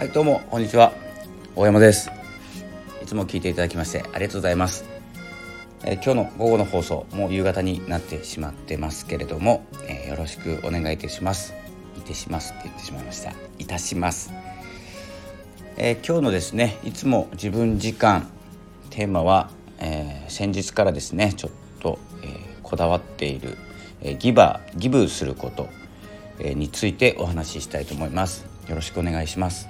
はいどうもこんにちは。大山です。いつも聞いていただきましてありがとうございます、えー、今日の午後の放送もう夕方になってしまってますけれども、えー、よろしくお願いいたします。いてしますって言ってしまいました。いたします、えー、今日のですねいつも自分時間テーマは、え先日からですねちょっと、えこだわっている、えギバーギブすること、えについてお話ししたいと思います。よろしくお願いします。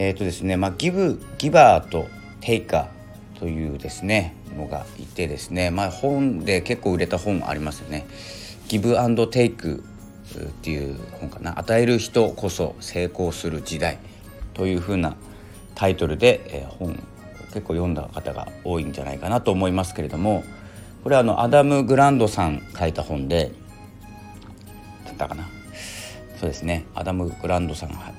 えっ、ー、とですね、まあ、ギブギバーとテイカーというですねのがいてですね、まあ、本で結構売れた本ありますよね。ギブアンドテイクっていう本かな。与える人こそ成功する時代というふうなタイトルで、えー、本結構読んだ方が多いんじゃないかなと思いますけれどもこれはあのアダム・グランドさん書いた本でだったかな。そうですね。アダム・グランドさんが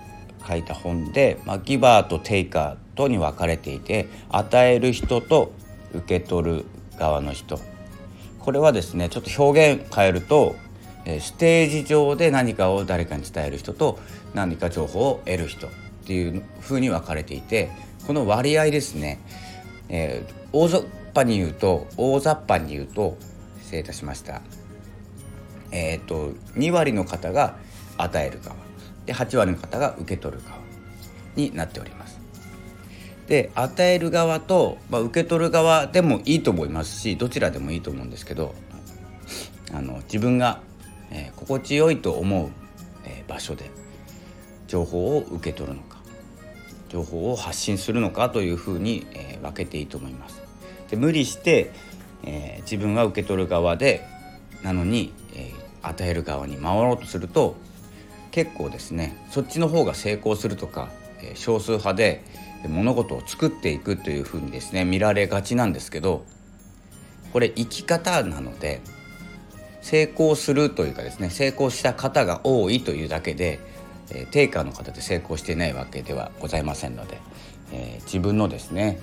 書いた本で、まあ、ギバーとテイカーとに分かれていて与える人と受け取る側の人。これはですねちょっと表現変えるとステージ上で何かを誰かに伝える人と何か情報を得る人っていうふうに分かれていてこの割合ですね、えー、大雑把に言うと大雑把に言うと失礼いたしました。えっ、ー、と2割の方が与える側。で8割の方が受け取る側になっております。で与える側と、まあ、受け取る側でもいいと思いますしどちらでもいいと思うんですけどあの自分が、えー、心地よいと思う、えー、場所で情報を受け取るのか情報を発信するのかというふうに、えー、分けていいと思います。で無理して、え自分が受け取る側でなのに、え与える側に回ろうとすると結構ですねそっちの方が成功するとか、少数派で物事を作っていくというふうにですね見られがちなんですけどこれ生き方なので成功するというかですね成功した方が多いというだけで、えー、定価の方で成功していないわけではございませんので、えー、自分のですね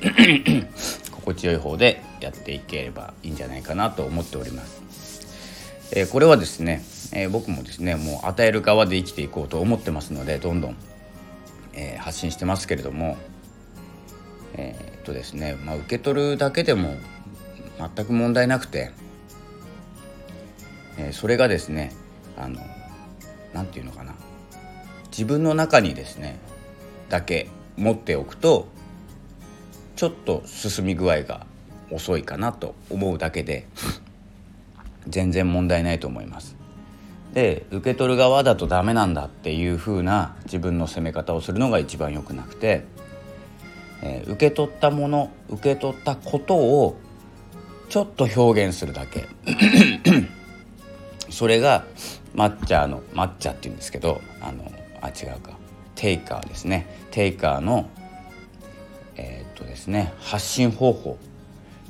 心地よい方でやっていければいいんじゃないかなと思っております。えー、これはですねえー、僕もですねもう与える側で生きていこうと思ってますのでどんどん、えー、発信してますけれどもえー、っとですね、まあ、受け取るだけでも全く問題なくて、えそれがですねあの何て言うのかな自分の中にですねだけ持っておくとちょっと進み具合が遅いかなと思うだけで全然問題ないと思います。で受け取る側だとダメなんだっていう風な自分の責め方をするのが一番良くなくて、えー、受け取ったもの受け取ったことをちょっと表現するだけ。それがマッチャーのマッチャーっていうんですけどあのあ違うか。テイカーですね。テイカーのえー、っとですね発信方法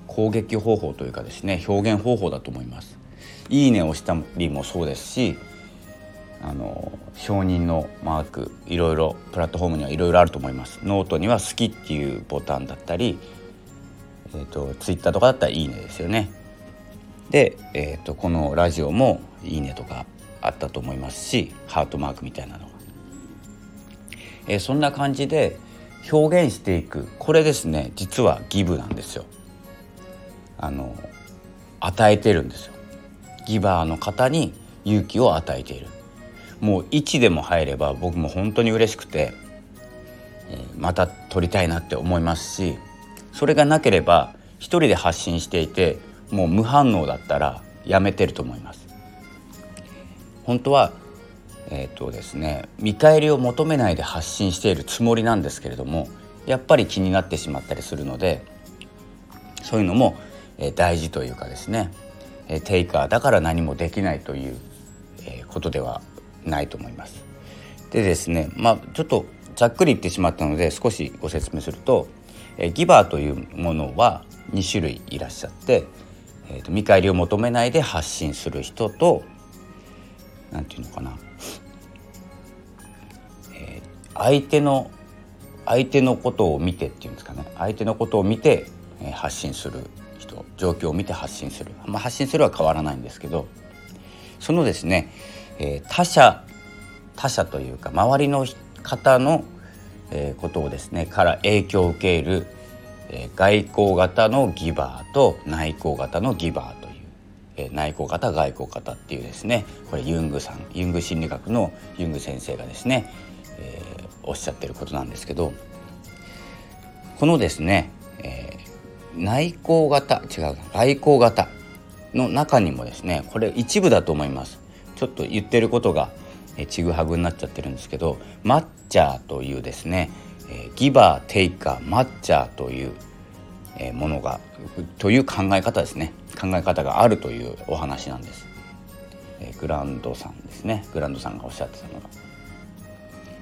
攻撃方法というかですね表現方法だと思います。いいねをしたりもそうですしあの承認のマークいろいろプラットフォームにはいろいろあると思います。ノートには「好き」っていうボタンだったり、えーと、ツイッターとかだったら「いいね」ですよね。で、えーと、このラジオも「いいね」とかあったと思いますしハートマークみたいなのが、えー、そんな感じで表現していく。これですね実はギブなんですよ。あの与えてるんですよ。ギバーの方に勇気を与えている。もう1でも入れば僕も本当に嬉しくて、えー、また撮りたいなって思いますしそれがなければ一人で発信していてもう無反応だったらやめてると思います。本当はえっ、ー、とですね見返りを求めないで発信しているつもりなんですけれどもやっぱり気になってしまったりするのでそういうのも、えー、大事というかですねえテイカーだから何もできないという、えことではないと思います。でですねまあちょっとざっくり言ってしまったので少しご説明すると、えギバーというものは2種類いらっしゃって、えーと、見返りを求めないで発信する人と何て言うのかな、えー、相手の相手のことを見てっていうんですかね。相手のことを見て、発信する。状況を見て発信する、まあ、発信するは変わらないんですけどそのですね、えー、他者他者というか周りの方の、えー、ことをですねから影響を受ける、えー、外交型のギバーと内向型のギバーという、えー、内向型外向型っていうですねこれユングさんユング心理学のユング先生がですね、えー、おっしゃってることなんですけどこのですね、内向型違う外向型の中にもですねこれ一部だと思います。ちょっと言ってることがちぐはぐになっちゃってるんですけどマッチャーというですね、えギバーテイカーマッチャーという、えものがという考え方ですね。考え方があるというお話なんです、えグランドさんですね。グランドさんがおっしゃってたのが。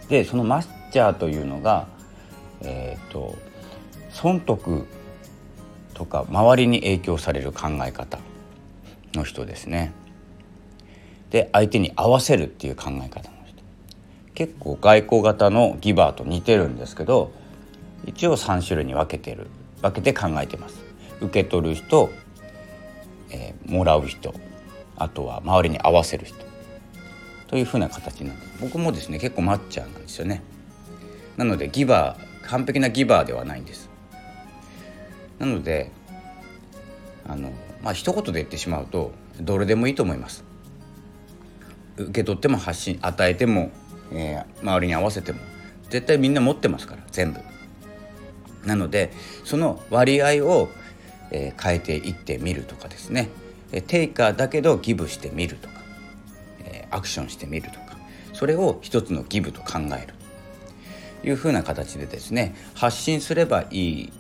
でそのマッチャーというのがえっ、ー、と損得とか周りに影響される考え方の人ですね。で相手に合わせるっていう考え方の人。結構外交型のギバーと似てるんですけど一応3種類に分けてる。分けて考えてます。受け取る人、えー、もらう人あとは周りに合わせる人。というふうな形なんです。僕もですね結構マッチャーなんですよね。なのでギバー完璧なギバーではないんです。なのであのまあ一言で言ってしまうとどれでもいいと思います。受け取っても発信与えても、えー、周りに合わせても絶対みんな持ってますから全部。なのでその割合を、えー、変えていってみるとかですね、えー、テイカーだけどギブしてみるとか、えー、アクションしてみるとかそれを一つのギブと考える。というふうな形でですね発信すればいい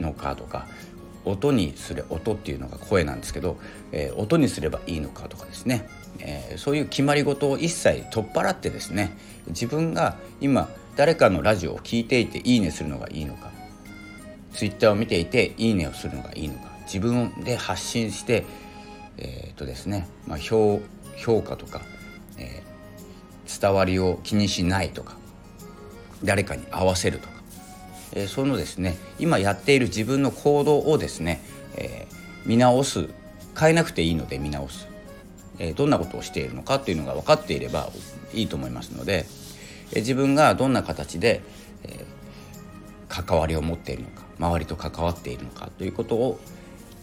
のかとか音にする音っていうのが声なんですけど、えー、音にすればいいのかとかですね、えー、そういう決まり事を一切取っ払ってですね自分が今誰かのラジオを聴いていていいねするのがいいのかツイッターを見ていていいねをするのがいいのか自分で発信してえー、っとですね、まあ、評評価とか、えー、伝わりを気にしないとか誰かに合わせるとか、え、そのですね今やっている自分の行動をですね、え、見直す変えなくていいので見直すえどんなことをしているのかっていうのが分かっていればいいと思いますので、え自分がどんな形で、え関わりを持っているのか周りと関わっているのかということを、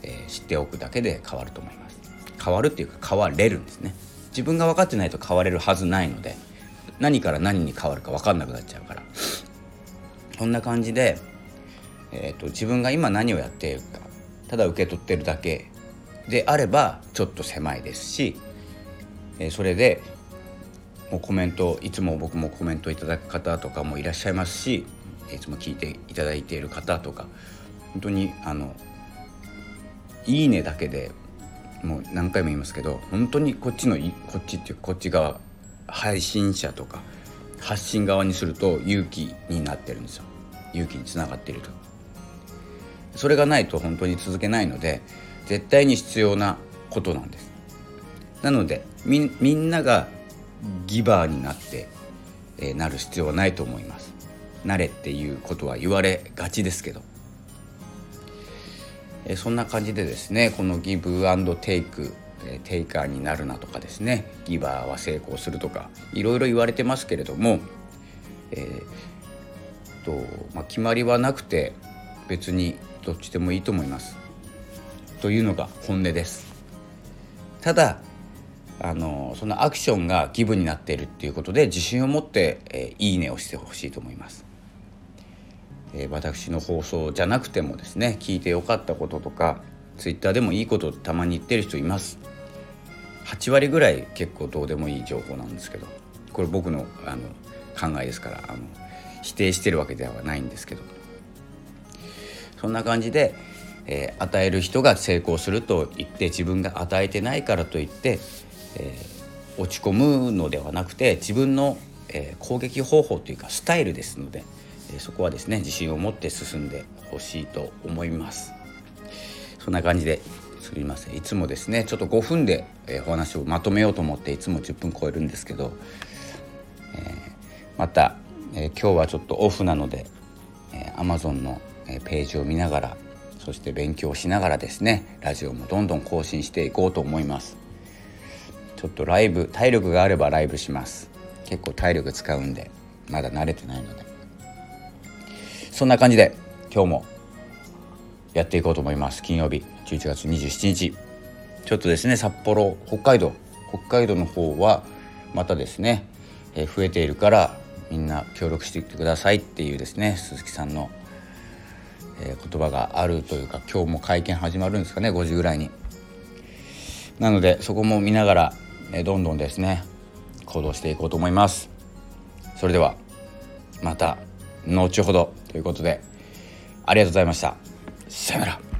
え知っておくだけで変わると思います。変わるっていうか変われるんですね。自分が分かってないと変われるはずないので何から何に変わるか分かんなくなっちゃうからこんな感じで、えーと、自分が今何をやっているかただ受け取ってるだけであればちょっと狭いですし、えそれでもうコメントいつも僕もコメントいただく方とかもいらっしゃいますしいつも聞いていただいている方とか本当にあのいいねだけでもう何回も言いますけど本当にこっちのこっちっていうこっち側配信者とか発信側にすると勇気になってるんですよ。勇気につながっていると。それがないと本当に続けないので絶対に必要なことなんです。なのでみんながギバーになって、えー、なる必要はないと思います。なれっていうことは言われがちですけど、えー、そんな感じでですねこのギブアンドテイクテイカーになるなとかですねギバーは成功するとかいろいろ言われてますけれども、えーとまあ、決まりはなくて別にどっちでもいいと思います。というのが本音です。ただあのそのアクションがギブになっているっていうことで自信を持って、えー、いいねをしてほしいと思います、えー、私の放送じゃなくてもですね聞いてよかったこととかツイッターでもいいことたまに言ってる人います。8割ぐらい結構どうでもいい情報なんですけどこれ僕のあの考えですからあの否定してるわけではないんですけど。そんな感じでえー、与える人が成功すると言って自分が与えてないからといって、えー、落ち込むのではなくて自分の、えー、攻撃方法というかスタイルですので、えそこはですね自信を持って進んでほしいと思います。そんな感じですみません。いつもですねちょっと5分で、えお話をまとめようと思っていつも10分超えるんですけど、えまた、え今日はちょっとオフなので、え Amazon のページを見ながらそして勉強しながらですねラジオもどんどん更新していこうと思います。ちょっとライブ体力があればライブします。結構体力使うんでまだ慣れてないので。そんな感じで今日もやっていこうと思います。金曜日。11月27日ちょっとですね札幌北海道北海道の方はまたですね、え、増えているからみんな協力していってくださいっていうですね鈴木さんの、え、言葉があるというか今日も会見始まるんですかね5時ぐらいに。なのでそこも見ながら、え、どんどんですね行動していこうと思います。それではまた後ほどということでありがとうございました。さよなら。